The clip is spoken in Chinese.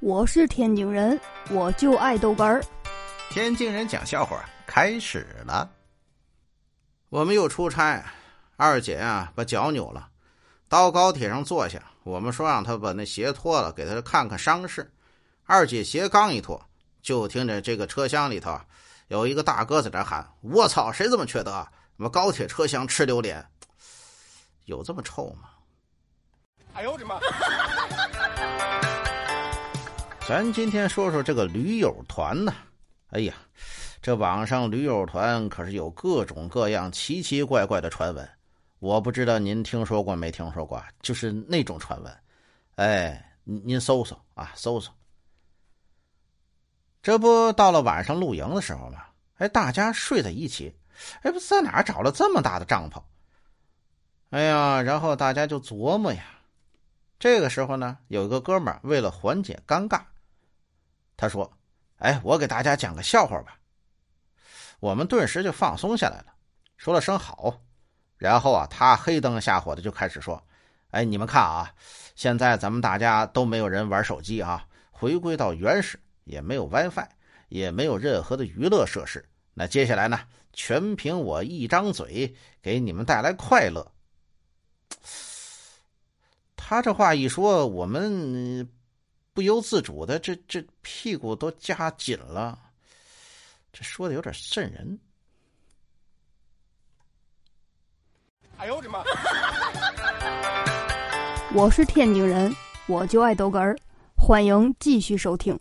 我是天津人，我就爱豆干儿。天津人讲笑话开始了。我们又出差，二姐啊把脚扭了，到高铁上坐下。我们说让她把那鞋脱了，给她看看伤势。二姐鞋刚一脱，就听着这个车厢里头有一个大哥在那喊：“我操，谁这么缺德？什么高铁车厢吃榴莲？有这么臭吗？”哎呦我的妈！咱今天说说这个驴友团呢。哎呀，这网上驴友团可是有各种各样奇奇怪怪的传闻。我不知道您听说过没听说过？就是那种传闻。哎，您搜搜啊，搜搜。这不到了晚上露营的时候吗？哎，大家睡在一起。哎，不在哪找了这么大的帐篷？哎呀，然后大家就琢磨呀。这个时候呢，有一个哥们儿为了缓解尴尬。他说：“哎，我给大家讲个笑话吧。”我们顿时就放松下来了，说了声好。然后啊，他黑灯瞎火的就开始说：“哎，你们看啊，现在咱们大家都没有人玩手机啊，回归到原始，也没有 WiFi，也没有任何的娱乐设施。那接下来呢，全凭我一张嘴给你们带来快乐。”他这话一说，我们。不由自主的，这这屁股都夹紧了。这说的有点瘆人。哎呦我的妈！我是天津人，我就爱逗哏儿，欢迎继续收听。